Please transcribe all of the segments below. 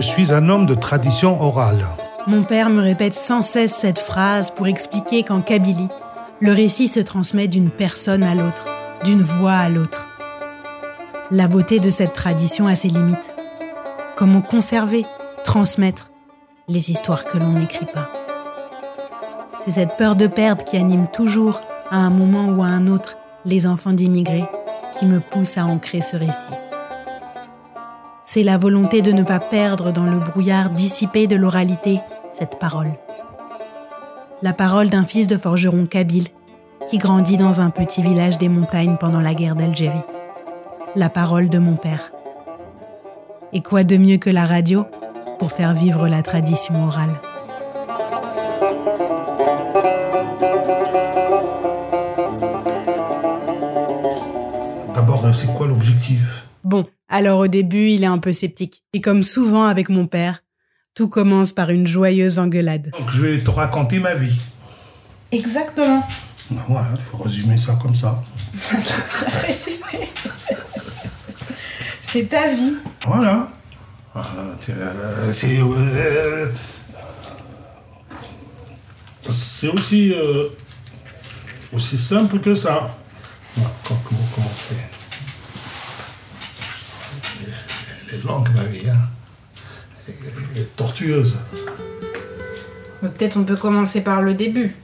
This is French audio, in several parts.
Je suis un homme de tradition orale. Mon père me répète sans cesse cette phrase pour expliquer qu'en Kabylie, le récit se transmet d'une personne à l'autre, d'une voix à l'autre. La beauté de cette tradition a ses limites. Comment conserver, transmettre les histoires que l'on n'écrit pas? C'est cette peur de perdre qui anime toujours, à un moment ou à un autre, les enfants d'immigrés, qui me pousse à ancrer ce récit. C'est la volonté de ne pas perdre dans le brouillard dissipé de l'oralité cette parole. La parole d'un fils de forgeron kabyle qui grandit dans un petit village des montagnes pendant la guerre d'Algérie. La parole de mon père. Et quoi de mieux que la radio pour faire vivre la tradition orale? D'abord, c'est quoi l'objectif? Bon, alors au début, il est un peu sceptique. Et comme souvent avec mon père, tout commence par une joyeuse engueulade. Donc je vais te raconter ma vie. Exactement. Voilà, il faut résumer ça comme ça. C'est ta vie. Voilà. Euh, C'est euh, c'est aussi, euh, aussi simple que ça. Comment commencer Elle est longue ma vie, hein. Elle est tortueuse. Peut-être on peut commencer par le début.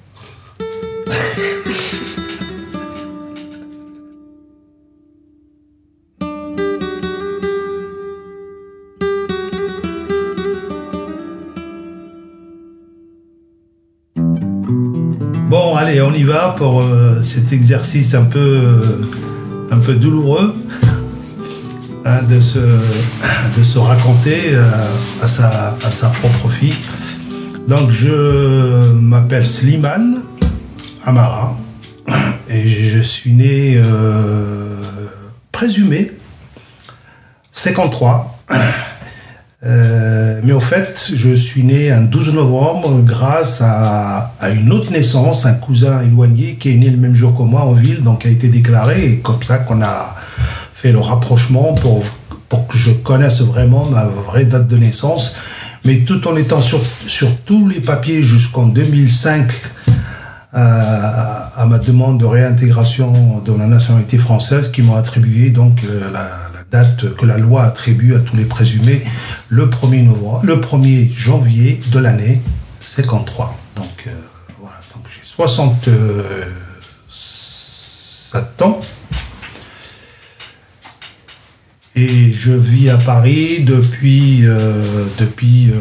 Bon, allez, on y va pour euh, cet exercice un peu, euh, un peu douloureux hein, de, se, de se raconter euh, à, sa, à sa propre fille. Donc, je m'appelle Slimane Amara et je suis né présumé 53. Euh, mais au fait, je suis né un 12 novembre grâce à, à, une autre naissance, un cousin éloigné qui est né le même jour que moi en ville, donc a été déclaré, et comme ça qu'on a fait le rapprochement pour, pour que je connaisse vraiment ma vraie date de naissance, mais tout en étant sur, sur tous les papiers jusqu'en 2005 euh, à ma demande de réintégration de la nationalité française qui m'ont attribué donc euh, la date que la loi attribue à tous les présumés, le 1er novembre, le 1er janvier de l'année 53. Donc euh, voilà, donc j'ai 67 ans. Et je vis à Paris depuis, euh, depuis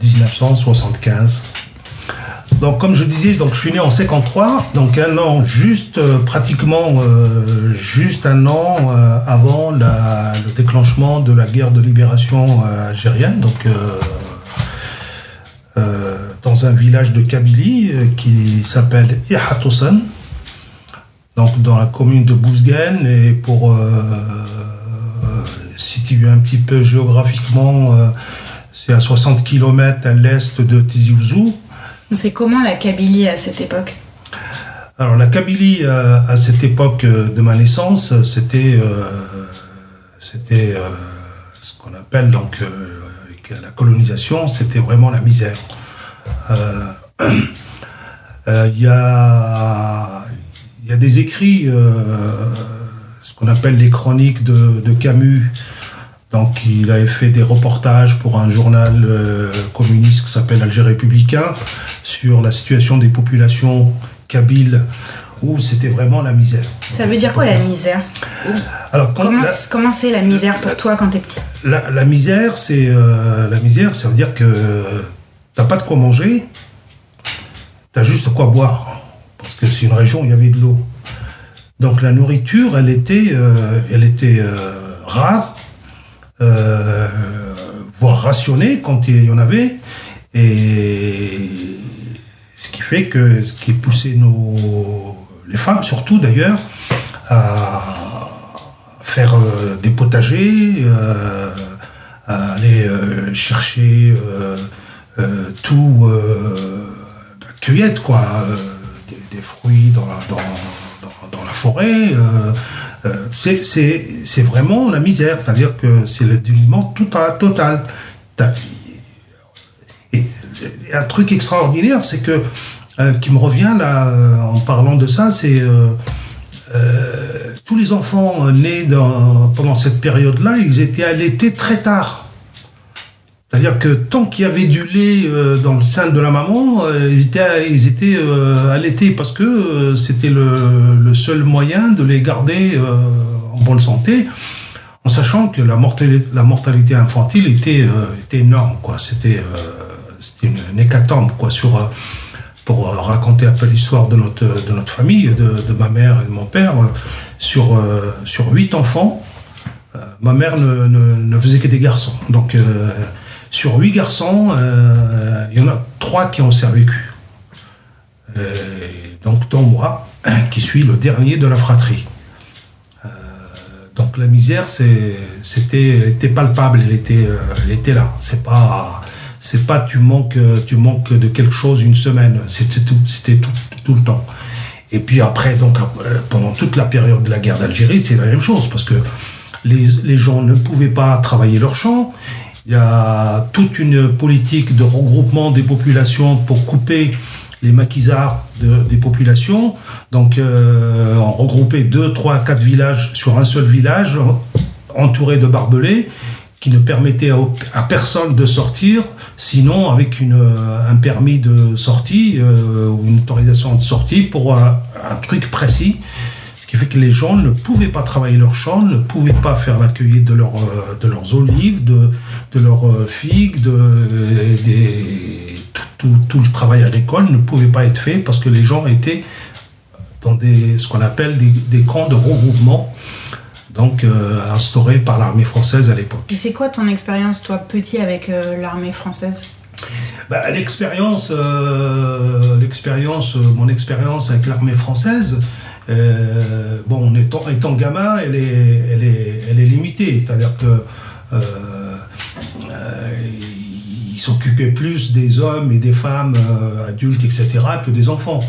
1975. Euh, donc, comme je disais, donc je suis né en 53, donc un an juste, euh, pratiquement juste un an avant le déclenchement de la guerre de libération algérienne. Donc, dans un village de Kabylie qui s'appelle Ihatosan, donc dans la commune de Bouzguen. Et pour situer un petit peu géographiquement, c'est à 60 km à l'est de Tizi Ouzou. C'est comment la Kabylie à cette époque? Alors la Kabylie euh, à cette époque euh, de ma naissance, c'était euh, ce qu'on appelle donc la colonisation, c'était vraiment la misère. Il y, a, y a des écrits, qu'on appelle les chroniques de, de Camus, donc il avait fait des reportages pour un journal euh, communiste qui s'appelle Alger Républicain sur la situation des populations kabyles où c'était vraiment la misère. Ça veut dire quoi la misère? Alors, comment, c'est la misère pour toi quand tu es petit? La, misère, c'est euh, la misère, ça veut dire que t'as pas de quoi manger, tu as juste de quoi boire, parce que c'est une région où il y avait de l'eau. Donc la nourriture, elle était, euh, était rare, euh, voire rationné quand il y en avait. Et ce qui fait que ce qui poussait nos, les femmes surtout d'ailleurs, à faire euh, des potagers, euh, à aller chercher tout la cueillette, quoi, des, fruits dans la, dans, dans la forêt. Euh, c'est vraiment la misère, c'est-à-dire que c'est le dénuement total. Et, un truc extraordinaire, c'est que, qui me revient là, en parlant de ça, c'est tous les enfants nés dans, pendant cette période-là, ils étaient allaités très tard. C'est-à-dire que tant qu'il y avait du lait euh, dans le sein de la maman, euh, ils étaient, ils étaient euh, allaités parce que c'était le, seul moyen de les garder en bonne santé, en sachant que la mortalité, la mortalité infantile était, était énorme. Quoi. C'était, c'était une, hécatombe quoi, sur, pour raconter un peu l'histoire de notre, de notre famille, de, ma mère et de mon père. sur, sur huit enfants, ma mère ne, ne, ne, faisait que des garçons. Donc sur huit garçons, euh, il y en a trois qui ont survécu. Euh, donc, dont moi, qui suis le dernier de la fratrie. Euh, donc, la misère, c'était, était palpable, elle était, là. C'est pas, c'est pas tu manques, tu manques de quelque chose une semaine. C'était tout, c'était tout, tout le temps. Et puis après, donc, pendant toute la période de la guerre d'Algérie, c'est la même chose, parce que les, les, gens ne pouvaient pas travailler leurs champs, il y a toute une politique de regroupement des populations pour couper les maquisards des populations. Donc, euh, on regroupait deux, trois, quatre villages sur un seul village, entouré de barbelés, qui ne permettaient à, personne de sortir, sinon avec une, un permis de sortie euh, ou une autorisation de sortie pour un truc précis qui fait que les gens ne pouvaient pas travailler leurs champs, ne pouvaient pas faire la cueillette de, euh, de leurs olives, de, de leurs euh, figues, de, des, tout, tout, le travail agricole ne pouvait pas être fait parce que les gens étaient dans des, ce qu'on appelle des, des, camps de regroupement, donc euh, instaurés par l'armée française à l'époque. Et c'est quoi ton expérience, toi, petit, avec l'armée française? Bah, L'expérience, l'expérience, mon expérience avec l'armée française, euh, bon, étant, étant gamin, elle est, elle est, elle est limitée. C'est-à-dire que euh, euh, il s'occupait plus des hommes et des femmes adultes, etc., que des enfants.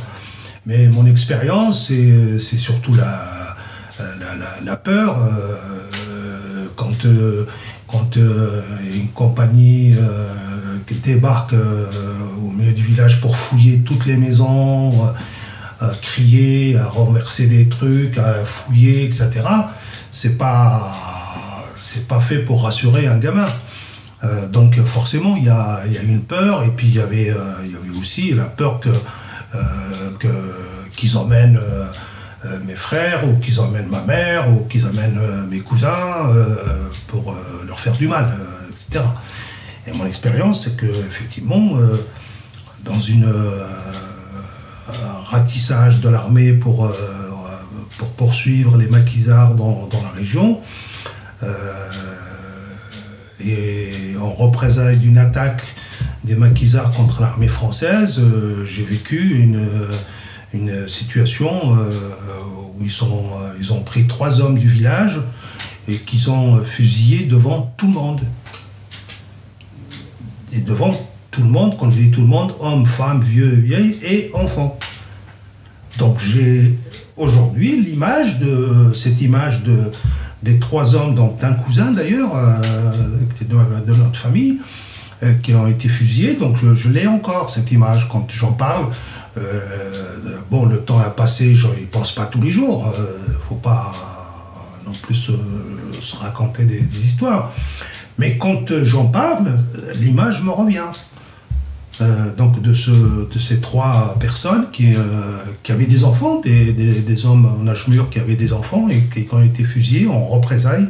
Mais mon expérience, c'est surtout la, peur. quand quand une compagnie débarque au milieu du village pour fouiller toutes les maisons, à crier, à renverser des trucs, à fouiller, etc. C'est pas, pas fait pour rassurer un gamin. Euh, donc forcément, il y a, y a, une peur, et puis il y avait, euh, aussi la peur euh, qu'ils emmènent mes frères, ou qu'ils emmènent ma mère, ou qu'ils emmènent mes cousins pour leur faire du mal, etc. Et mon expérience, c'est que effectivement, dans une ratissage de l'armée pour, pour poursuivre les maquisards dans, la région. Et en représailles d'une attaque des maquisards contre l'armée française, euh, j'ai vécu une, une situation où ils, sont, ils ont pris trois hommes du village et qu'ils ont fusillé devant tout le monde. Et devant tout le monde, quand je dis tout le monde, hommes, femmes, vieux, vieilles et enfants. Donc j'ai aujourd'hui l'image de cette image de des trois hommes, d'un cousin d'ailleurs, euh, de, notre famille, euh, qui ont été fusillés. Donc je, l'ai encore cette image quand j'en parle. Euh, bon, le temps a passé, je n'y pense pas tous les jours. Il ne faut pas non plus se, raconter des histoires. Mais quand j'en parle, l'image me revient. Euh, donc de, ce, de ces trois personnes qui, euh, avaient des enfants, des, hommes en âge mûr qui avaient des enfants et qui, ont été fusillés en représailles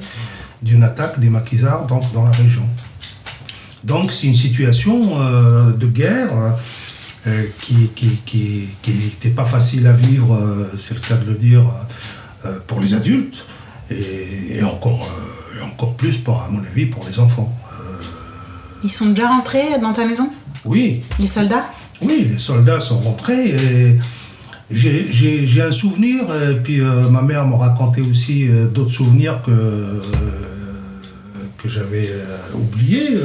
d'une attaque des maquisards dans la région. Donc c'est une situation euh, de guerre qui n'était pas facile à vivre, c'est le cas de le dire, pour les adultes et, encore, plus, à mon avis, pour les enfants. Ils sont déjà rentrés dans ta maison? Oui. Les soldats Oui, les soldats sont rentrés. Et j'ai un souvenir, et puis euh, ma mère m'a raconté aussi euh, d'autres souvenirs que, euh, que j'avais oubliés.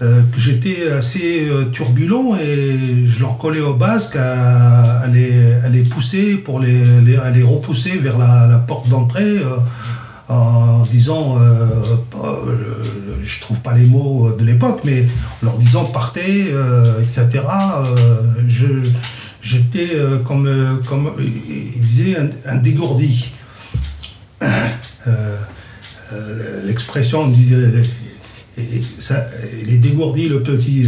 que j'étais assez turbulent et je leur collais au basque à, les, les, pousser pour les, les, les repousser vers la, porte d'entrée en disant, je trouve pas les mots de l'époque, mais en leur disant partez, etc. je j'étais comme, comme il disait un, dégourdi. L'expression me disait, ça, il est dégourdi le petit,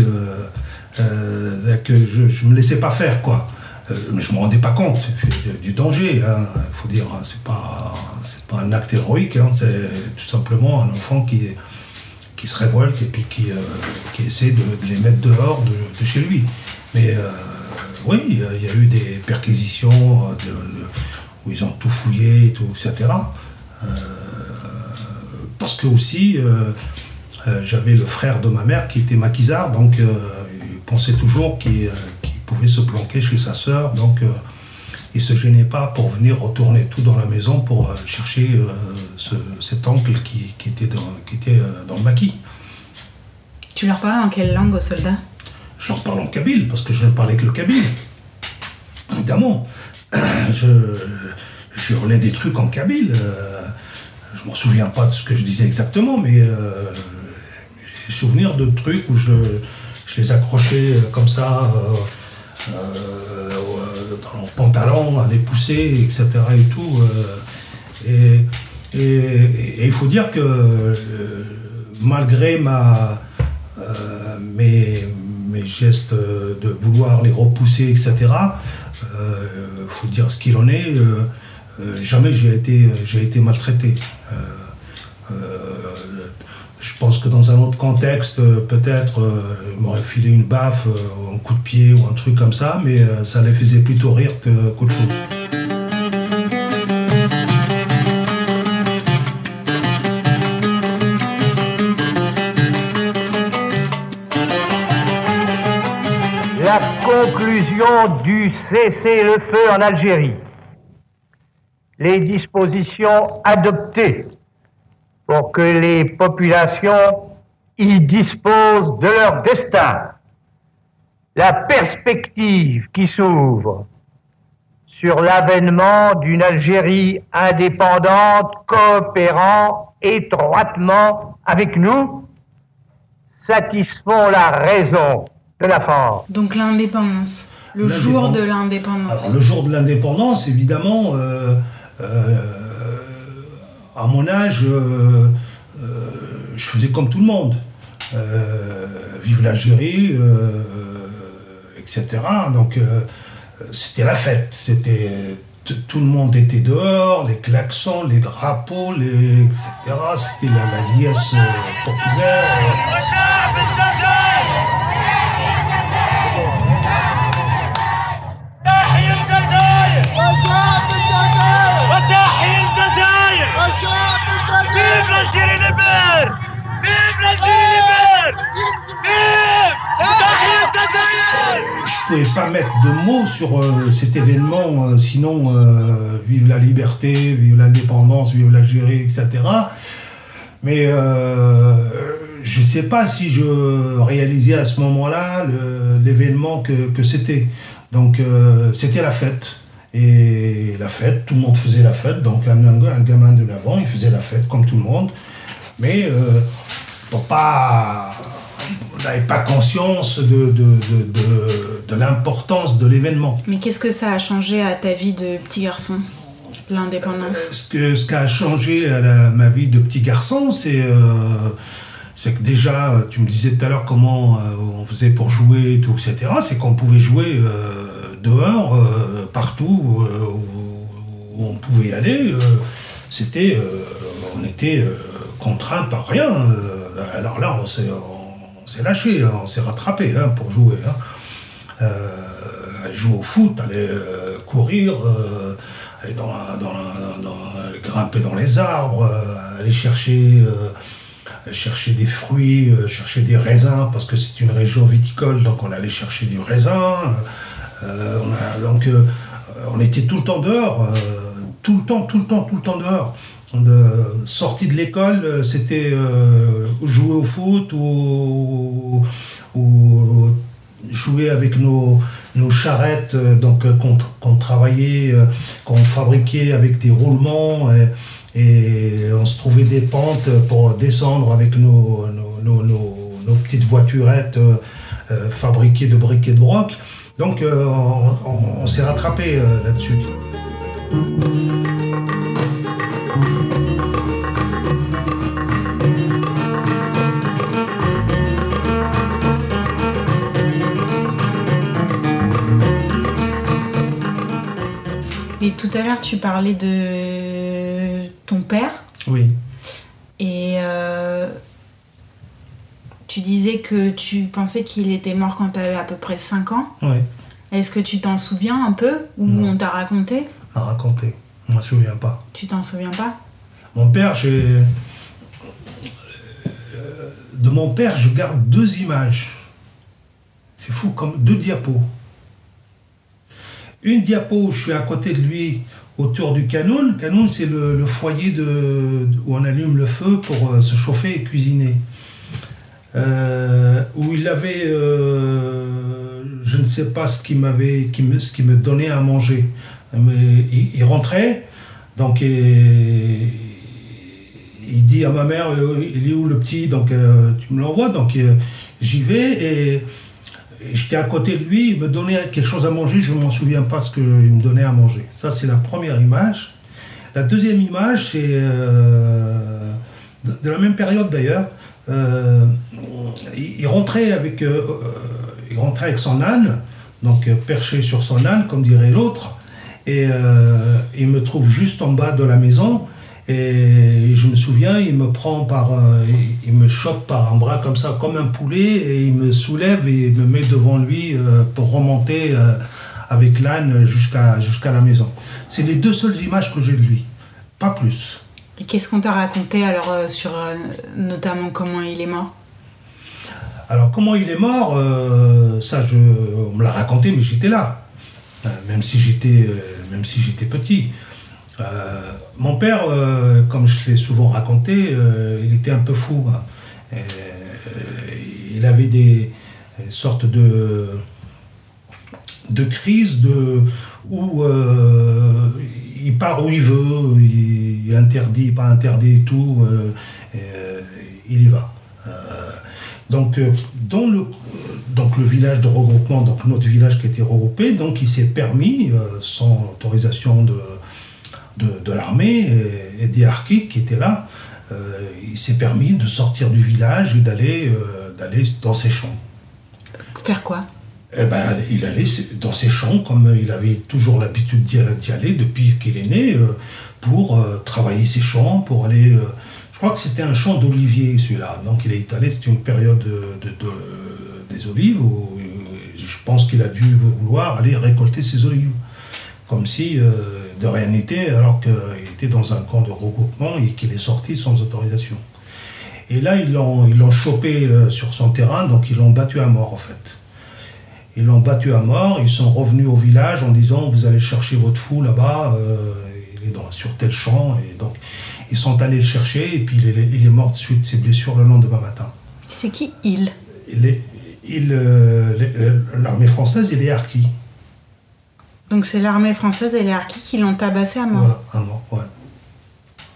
que je, je me laissais pas faire quoi. Euh, mais je ne me rendais pas compte du danger. Il hein. faut dire, hein, c'est pas, un acte héroïque, hein. c'est tout simplement un enfant qui, qui se révolte et puis qui, euh, qui essaie de, les mettre dehors de, chez lui. Mais euh, oui, il y, a eu des perquisitions où ils ont tout fouillé, et tout, etc. parce que aussi, j'avais le frère de ma mère qui était maquisard, donc il pensait toujours qu'il pouvait se planquer chez sa sœur, donc euh, il se gênait pas pour venir retourner tout dans la maison pour euh, chercher euh, cet oncle qui, était, dans, qui était dans le maquis. Tu leur parlais en quelle langue aux soldats? Je leur parlais en kabyle, parce que je ne parlais que le kabyle. Évidemment. Je, je hurlais des trucs en kabyle. je m'en souviens pas de ce que je disais exactement, mais j'ai souvenir de trucs où je, je les accrochais comme ça euh, dans leur pantalon, à les pousser, etc. et tout. Euh, et, il faut dire que euh, malgré ma, mes, gestes de vouloir les repousser, etc., il faut dire ce qu'il en est, jamais j'ai été maltraité. Je pense que dans un autre contexte, euh, peut-être, euh, il m'aurait filé une baffe, euh, un coup de pied ou un truc comme ça, mais ça les faisait plutôt rire qu'autre chose. La conclusion du cessez-le-feu en Algérie. Les dispositions adoptées pour que les populations y disposent de leur destin. La perspective qui s'ouvre sur l'avènement d'une Algérie indépendante coopérant étroitement avec nous satisfont la raison de la France. Donc l'indépendance, le jour de l'indépendance. Le jour de l'indépendance, évidemment, euh, euh, à mon âge, euh, euh, je faisais comme tout le monde. Euh, vive l'Algérie, etc. Donc c'était la fête. C'était tout le monde était dehors, les klaxons, les drapeaux, les, etc. C'était la, la liesse populaire. Vive l'Algérie libre Vive l'Algérie libre Vive Je pouvais pas mettre de mots sur euh, cet événement, euh, sinon euh, vive la liberté, vive l'indépendance, vive l'Algérie, etc. Mais je ne sais pas si je réalisais à ce moment-là l'événement que, que c'était. Donc c'était la fête. Et la fête, tout le monde faisait la fête, donc un, un gamin de l'avant, il faisait la fête comme tout le monde. Mais euh, on n'avait pas conscience de, de, de, de l'importance de l'événement. Mais qu'est-ce que ça a changé à ta vie de petit garçon? L'indépendance? Euh, ce, que, ce qui a changé à ma vie de petit garçon, c'est euh, c'est que déjà, tu me disais tout à l'heure comment euh, on faisait pour jouer, tout, etc. C'est qu'on pouvait jouer dehors, euh, partout euh, où, on pouvait aller, euh, c'était, on était contraint par rien. alors là, on s'est, lâché, hein, on s'est rattrapé hein, pour jouer. Hein. jouer au foot, aller courir, aller dans, grimper dans les arbres, aller chercher chercher des fruits, chercher des raisins, parce que c'est une région viticole, donc on allait chercher du raisin. Euh, on donc, euh, on était tout le temps dehors, euh, tout le temps, tout le temps, tout le temps dehors. De, sortie de l'école, c'était jouer au foot ou, ou, jouer avec nos, nos charrettes donc qu'on travaillait, qu'on fabriquait avec des roulements et, on se trouvait des pentes pour descendre avec nos, nos, nos- nos- petites voiturettes fabriquées de briques et de broc. Donc euh, on, on- on s'est rattrapé euh, là-dessus. Et tout à l'heure, tu parlais de ton père Oui. et euh, tu disais que tu pensais qu'il était mort quand tu avais à peu près 5 ans. Oui. Est-ce que tu t'en souviens un peu Ou Non. on t'a raconté? À raconter. Je ne me souviens pas. Tu t'en souviens pas? Mon père, j'ai. euh, De mon père, je garde deux images. C'est fou, comme deux diapos. Une diapo, je suis à côté de lui autour du canon. Le canon, c'est le, le foyer de, où on allume le feu pour euh, se chauffer et cuisiner. Euh, où il avait, euh, je ne sais pas ce qu'il m'avait, qui me, ce qu'il me donnait à manger. Mais il, rentrait, donc il dit à ma mère, euh, il est où le petit? Donc tu me l'envoies? Donc j'y vais et, j'étais à côté de lui. Il me donnait quelque chose à manger. Je ne m'en souviens pas ce qu'il me donnait à manger. Ça c'est la première image. La deuxième image c'est de la même période d'ailleurs. Euh, il, rentrait avec, euh, euh, il rentrait avec son âne, donc perché sur son âne, comme dirait l'autre, et il me trouve juste en bas de la maison. Et je me souviens, il me prend par, il- me chope par un bras comme ça, comme un poulet, et il me soulève et me met devant lui pour remonter avec l'âne jusqu'à jusqu'à la maison. C'est les deux seules images que j'ai de lui, pas plus. Qu'est-ce qu'on t'a raconté alors euh, sur euh, notamment comment il est mort? Alors comment il est mort, euh, ça je, on me l'a raconté, mais j'étais là, même si j'étais, même si j'étais petit. Mon père, comme je l'ai souvent raconté, il était un peu fou. hein. Il avait des, sortes de de crises de où il part où il veut, il, interdit, pas interdit et tout, euh, euh, il y va. Euh, donc, dans le, donc le village de regroupement, donc notre village qui était regroupé, donc il s'est permis, sans autorisation de, de, l'armée et, des harkis qui étaient là, il s'est permis de sortir du village et d'aller d'aller dans ses champs. Faire quoi? Eh ben, il allait dans ses champs comme il avait toujours l'habitude d'y aller depuis qu'il est né, euh, pour euh, travailler ses champs, pour aller. euh, je crois que c'était un champ d'oliviers celui-là. Donc il est allé, c'était une période de, de- de- des olives où je pense qu'il a dû vouloir aller récolter ses olives. Comme si de rien n'était, alors qu'il était dans un camp de regroupement et qu'il est sorti sans autorisation. Et là, ils l'ont chopé sur son terrain, donc ils l'ont battu à mort en fait. Ils l'ont battu à mort, ils sont revenus au village en disant vous allez chercher votre fou là-bas, euh, il est dans, sur tel champ. Et donc ils sont allés le chercher et puis il est, il est mort de suite de ses blessures le lendemain matin. C'est qui il? Euh, euh, L'armée française et les harkis. Donc c'est l'armée française et les harkis qui l'ont tabassé à mort. Voilà, à mort, ouais.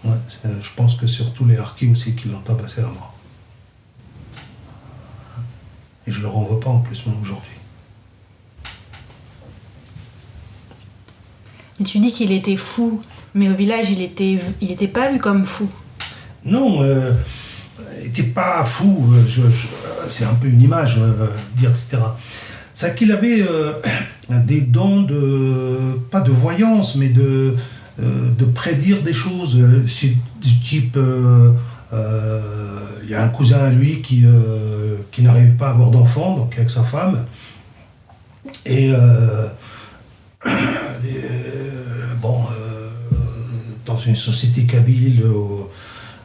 Ouais, je pense que surtout les harkis aussi qui l'ont tabassé à mort. Et je le renvoie pas en plus, même aujourd'hui. Tu dis qu'il était fou, mais au village il était, il était pas vu comme fou. Non, euh, il n'était pas fou, euh, je- c'est un peu une image, euh, dire, etc. C'est qu'il avait euh, des dons de, pas de voyance, mais de, euh, prédire des choses. euh, du type, euh, euh, il y a un cousin à lui qui, euh, qui n'arrive pas à avoir d'enfant, donc avec sa femme. Et, euh, bon, euh, dans une société kabyle, euh,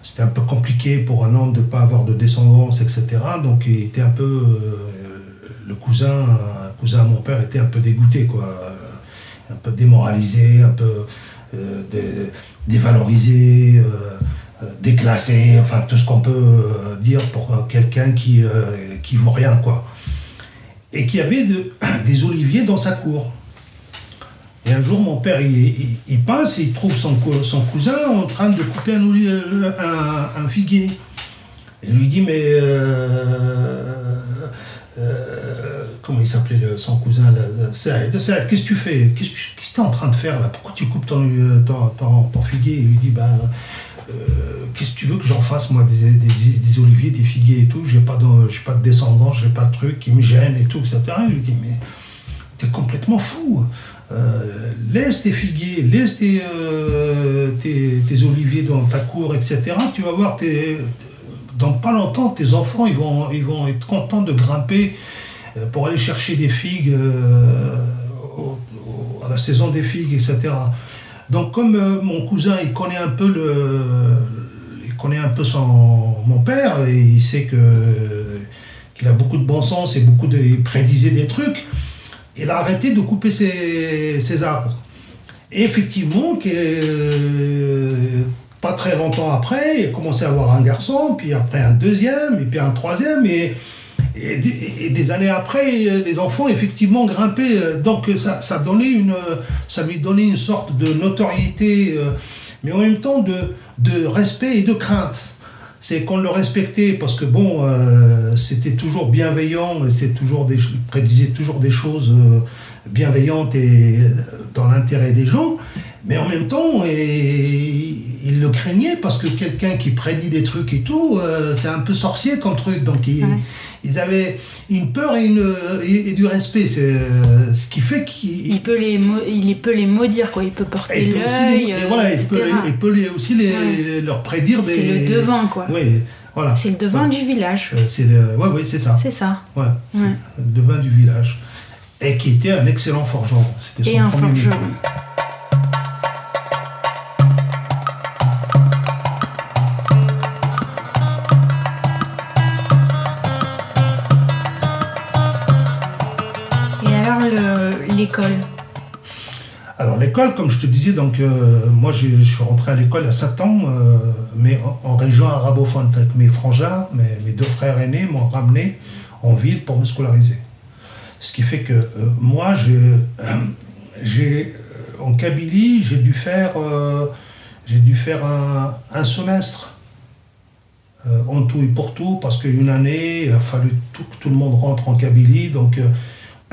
c'était un peu compliqué pour un homme de ne pas avoir de descendance, etc. Donc il était un peu. le cousin, cousin à mon père était un peu dégoûté, quoi. Un peu démoralisé, un peu dé- dévalorisé, déclassé, enfin tout ce qu'on peut dire pour quelqu'un qui, qui vaut rien, quoi. et qu'il y avait de- des oliviers dans sa cour. Et un jour, mon père, il, il- il passe il trouve son, cou- son cousin en train de couper un, euh, figuier. Il lui dit, mais... euh, euh, comment il s'appelait son cousin là, Saïd, Saïd, qu'est-ce que tu fais? Qu'est-ce que tu es en train de faire là? Pourquoi tu coupes ton, ton, ton- figuier? Il lui dit, ben... qu'est-ce que tu veux que j'en fasse moi des, des- oliviers, des figuiers et tout? J'ai pas de, pas de descendance, j'ai pas de truc qui me gêne et tout, etc. Il lui dit, mais complètement fou. Euh, laisse tes figuiers, laisse tes, euh, tes, tes oliviers dans ta cour, etc. Tu vas voir, dans pas longtemps, tes enfants, ils vont, ils vont être contents de grimper euh, pour aller chercher des figues à la saison des figues, etc. Donc comme mon cousin, il connaît un peu le, il connaît un peu son mon père et il sait que qu'il a beaucoup de bon sens et beaucoup de il prédisait des trucs. Il a arrêté de couper ses, arbres. Et effectivement, euh, pas très longtemps après, il a commencé à avoir un garçon, puis après un deuxième, et puis un troisième, et, des- années après, les enfants effectivement grimpaient. Donc ça, ça, donnait une, lui donnait une sorte de notoriété, euh, mais en même temps de respect et de crainte c'est qu'on le respectait parce que bon, euh, c'était toujours bienveillant, c'est toujours des, prédisait toujours des choses euh, bienveillantes et euh, dans l'intérêt des gens, mais en même temps, et, il le craignait parce que quelqu'un qui prédit des trucs et tout, euh, c'est un peu sorcier comme truc, donc ils, Ouais. ils avaient une peur et, une, et, et du respect, c'est euh, ce qui fait qu'ils Il peut les, il peut les maudire, quoi. Il peut porter l'œil, et euh, voilà, il peut, il peut les- aussi les, Ouais. leur prédire. C'est le devin, quoi. Oui, voilà. C'est le devin Ouais. du village. Euh, C'est le, ouais, ouais, c'est ça. C'est ça. Ouais, le devin du village. Et qui était un excellent forgeron. C'était son Et un premier forgeron. Alors l'école, comme je te disais, donc euh, moi je suis rentré à l'école à 7 ans, euh, mais en, en région arabophone avec mes frangins, mes, deux frères aînés m'ont ramené en ville pour me scolariser. Ce qui fait que euh, moi, j'ai, en Kabylie, j'ai dû faire, dû faire un, semestre en tout et pour tout, parce qu'une année, il a fallu que tout le monde rentre en Kabylie, donc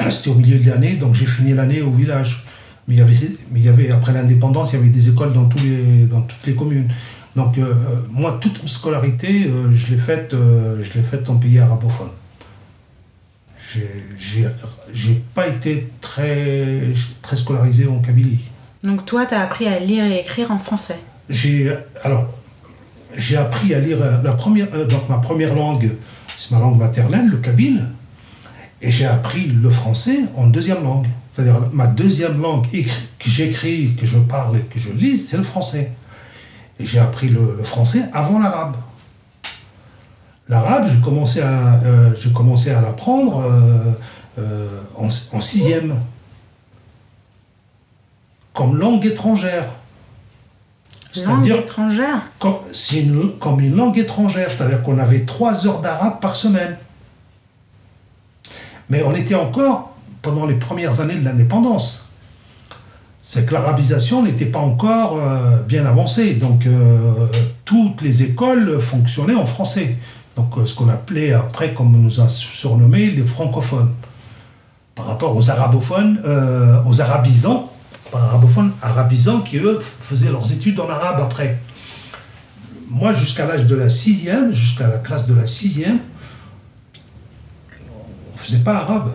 c'était au milieu de l'année, donc j'ai fini l'année au village. Mais il y avait, mais il y avait après l'indépendance, il y avait des écoles dans, tous les, dans toutes les communes. Donc euh, moi, toute ma scolarité, euh, je l'ai faite, euh, faite en pays arabophone. J'ai- pas été très, très scolarisé en Kabylie. Donc toi, tu as appris à lire et écrire en français? J'ai alors j'ai appris à lire euh, la première donc ma première langue, c'est ma langue maternelle, le kabyle, et j'ai appris le français en deuxième langue. C'est-à-dire ma deuxième langue que j'écris, que je parle et que je lis, c'est le français. Et j'ai appris le, le français avant l'arabe. L'arabe, j'ai commencé à euh, à l'apprendre euh, euh, en, en sixième comme langue étrangère. Langue C'est-à-dire étrangère? comme, une- comme une langue étrangère, c'est-à-dire qu'on avait trois heures d'arabe par semaine. Mais on était encore pendant les premières années de l'indépendance. C'est que l'arabisation n'était pas encore euh, bien avancée, donc euh, toutes les écoles fonctionnaient en français. Donc euh, ce qu'on appelait après, comme on nous a surnommé, les francophones. Par rapport aux arabophones, aux arabisants, pas arabophones, arabisants qui eux faisaient leurs études en arabe après moi, jusqu'à l'âge de la sixième, jusqu'à la classe de la sixième, pas arabe.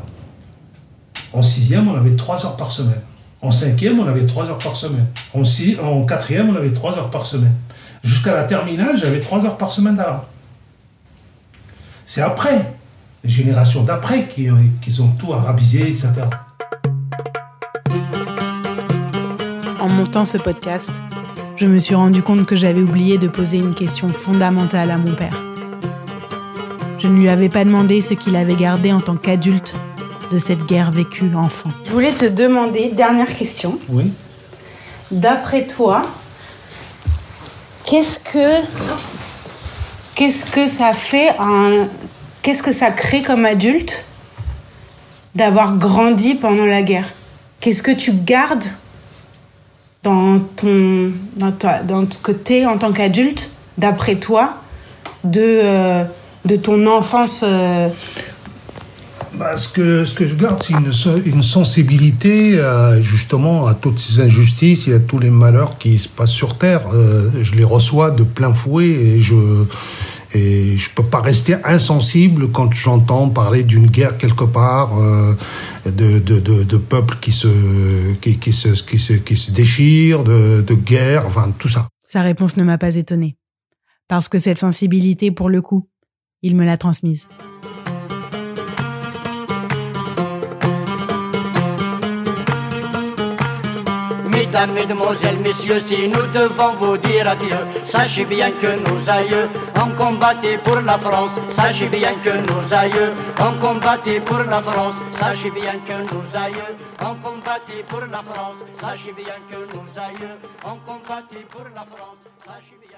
En sixième, on avait trois heures par semaine. En cinquième, on avait trois heures par semaine. En, six, en quatrième, on avait trois heures par semaine. Jusqu'à la terminale, j'avais trois heures par semaine d'arabe. C'est après, les générations d'après, qui, ont- qui ont tout arabisé, etc. En montant ce podcast, je me suis rendu compte que j'avais oublié de poser une question fondamentale à mon père. Je ne lui avais pas demandé ce qu'il avait gardé en tant qu'adulte de cette guerre vécue enfant. Je voulais te demander, dernière question, Oui. d'après toi, qu'est-ce que qu'est-ce que ça fait un qu'est-ce que ça crée comme adulte d'avoir grandi pendant la guerre? Qu'est-ce que tu gardes dans ton dans, toi, dans ce que en tant qu'adulte, d'après toi, de euh, de ton enfance euh, bah, ce, que, ce que je garde, c'est une, une, sensibilité justement à toutes ces injustices et à tous les malheurs qui se passent sur Terre. Euh, je les reçois de plein fouet et je et je peux pas rester insensible quand j'entends parler d'une guerre quelque part, euh, de, de, de, de, peuples qui se, qui, qui, se, qui, se, qui se déchirent, de, de guerre, enfin tout ça. Sa réponse ne m'a pas étonnée. Parce que cette sensibilité, pour le coup, il me l'a transmise. Mesdames, Mesdemoiselles, Messieurs, si nous devons vous dire adieu, sachez bien que nos aïeux ont combattu pour la France. Sachez bien que nos aïeux ont combattu pour la France. Sachez bien que nos aïeux ont combattu pour la France. Sachez bien que nos aïeux ont combattu pour la France. Sachez bien